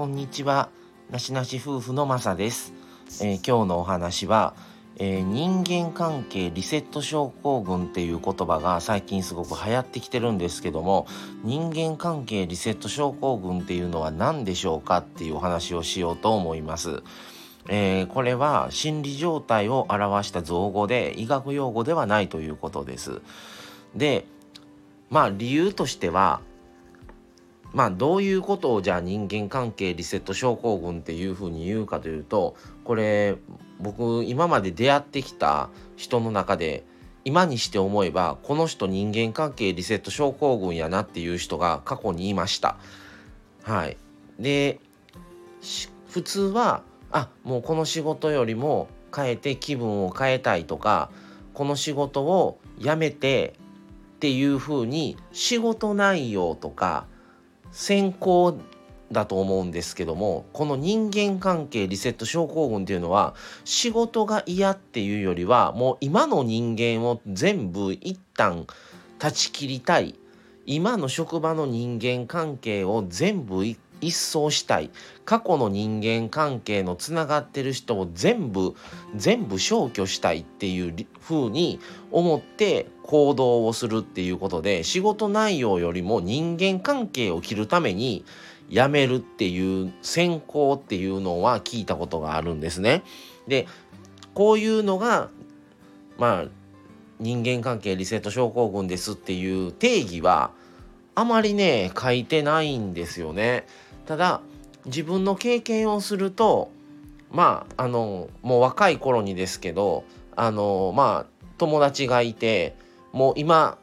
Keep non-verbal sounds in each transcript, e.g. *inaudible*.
こんにちは。なしなし夫婦のまさです。えー今日のお話は、えー人間関係リセット症候群っていう言葉が最近すごく流行ってきてるんですけども、人間関係リセット症候群っていうのは何でしょうかっていうお話をしようと思います。えーこれは心理状態を表した造語で医学用語ではないということです。で、まあ理由としては、まあどういうことをじゃあ人間関係リセット症候群っていうふうに言うかというとこれ僕今まで出会ってきた人の中で今にして思えばこの人人間関係リセット症候群やなっていう人が過去にいました。はい、で普通はあもうこの仕事よりも変えて気分を変えたいとかこの仕事を辞めてっていうふうに仕事内容とか先行だと思うんですけどもこの人間関係リセット症候群っていうのは仕事が嫌っていうよりはもう今の人間を全部一旦断ち切りたい。今の職場の人間関係を全部い一掃したい過去の人間関係のつながってる人を全部全部消去したいっていう風に思って行動をするっていうことで仕事内容よりも人間関係を切るために辞めるっていう先行っていうのは聞いたことがあるんですね。でこういうのがまあ人間関係リセット症候群ですっていう定義はあまりね書いてないんですよね。ただ自分の経験をするとまああのもう若い頃にですけどあのまあ友達がいてもう今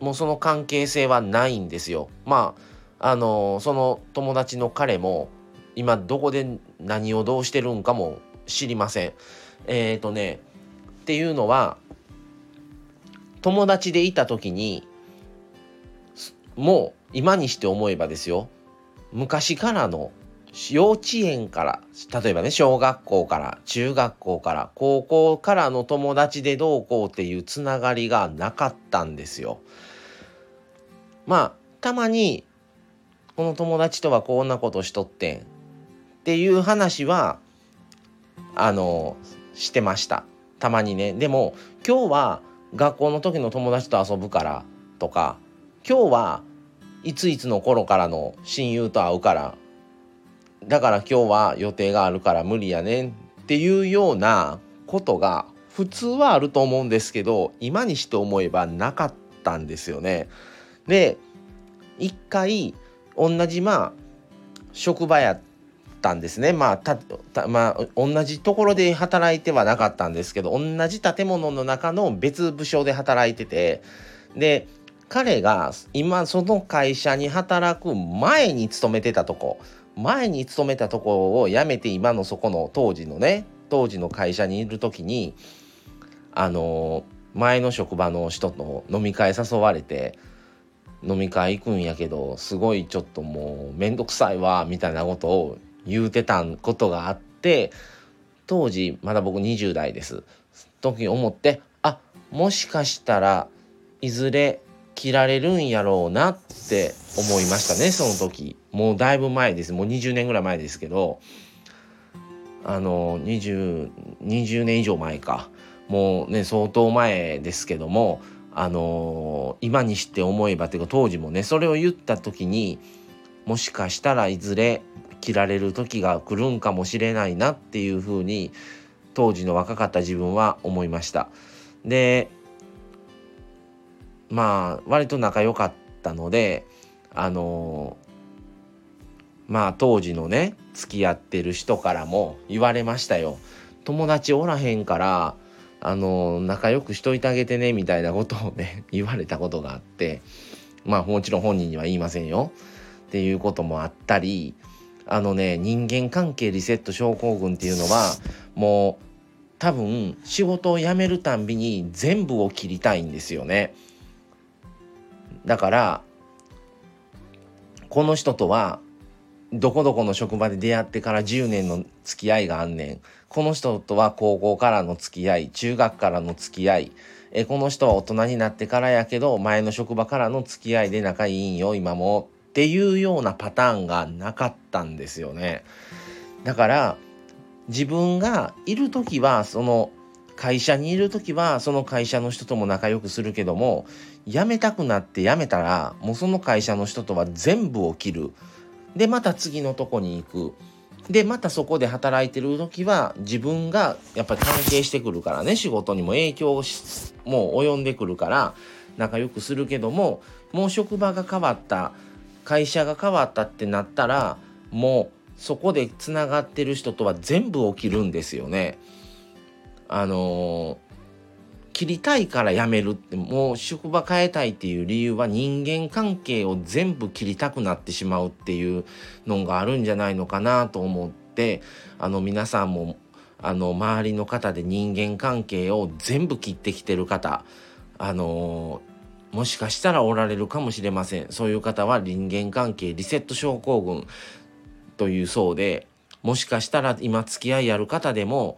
もうその関係性はないんですよ。まああのその友達の彼も今どこで何をどうしてるんかも知りません。えっ、とねっていうのは友達でいた時にもう今にして思えばですよ昔からの幼稚園から例えばね小学校から中学校から高校からの友達でどうこうっていうつながりがなかったんですよ。まあたまにこの友達とはこんなことしとってんっていう話はあのしてましたたまにねでも今日は学校の時の友達と遊ぶからとか今日はいついつの頃からの親友と会うからだから今日は予定があるから無理やねんっていうようなことが普通はあると思うんですけど今にして思えばなかったんですよね。で一回同じまあ職場やったんですねまあたまあ同じところで働いてはなかったんですけど同じ建物の中の別部署で働いててで彼が今その会社に働く前に勤めてたとこ。前に勤めたとこを辞めて今のそこの当時のね当時の会社にいる時にあの前の職場の人と飲み会誘われて飲み会行くんやけどすごいちょっともう面倒くさいわみたいなことを言うてたことがあって当時まだ僕20代です。時思ってあもしかしたらいずれ切られるんやろうなって思いましたねその時。もうだいぶ前です。もう20年ぐらい前ですけど。あの 20, 20年以上前か。もうね相当前ですけどもあの今にして思えばというか当時もねそれを言った時にもしかしたらいずれ切られる時が来るんかもしれないなっていうふうに当時の若かった自分は思いました。でまあ割と仲良かったのであのまあ当時のね付き合ってる人からも言われましたよ。友達おらへんからあの仲良くしといてあげてねみたいなことをね *laughs* 言われたことがあってまあもちろん本人には言いませんよっていうこともあったりあのね人間関係リセット症候群っていうのはもう多分仕事を辞めるたんびに全部を切りたいんですよね。だからこの人とはどこどこの職場で出会ってから10年の付き合いがあんねん。この人とは高校からの付き合い中学からの付き合い。えこの人は大人になってからやけど前の職場からの付き合いで仲いいんよ今も。っていうようなパターンがなかったんですよね。だから自分がいる時はその会社にいる時はその会社の人とも仲良くするけども辞めたくなって辞めたらもうその会社の人とは全部を切るでまた次のとこに行くでまたそこで働いてる時は自分がやっぱり関係してくるからね仕事にも影響しもう及んでくるから仲良くするけどももう職場が変わった会社が変わったってなったらもうそこでつながってる人とは全部起きるんですよね。あの、切りたいから辞めるってもう職場変えたいっていう理由は人間関係を全部切りたくなってしまうっていうのがあるんじゃないのかなと思ってあの皆さんもあの周りの方で人間関係を全部切ってきてる方あの、もしかしたらおられるかもしれません。そういう方は人間関係リセット症候群という層でもしかしたら今付き合いある方でも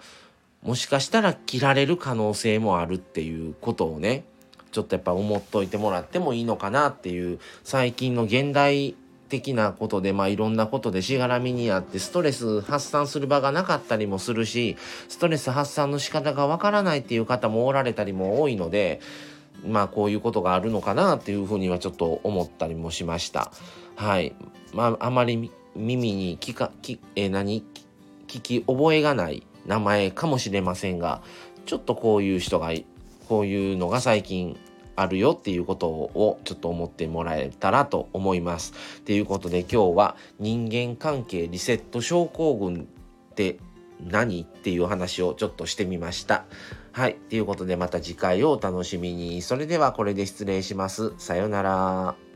もしかしたら切られる可能性もあるっていうことをねちょっとやっぱ思っといてもらってもいいのかなっていう最近の現代的なことでまあいろんなことでしがらみにあってストレス発散する場がなかったりもするしストレス発散の仕方がわからないっていう方もおられたりも多いのでまあこういうことがあるのかなっていうふうにはちょっと思ったりもしました。はい。まああまり耳に聞か、聞、えー、何？聞き覚えがない名前かもしれませんが、ちょっとこういう人が、こういうのが最近あるよっていうことをちょっと思ってもらえたらと思います。ということで今日は人間関係リセット症候群って何っていう話をちょっとしてみました。はい。ということでまた次回をお楽しみに。それではこれで失礼します。さようなら。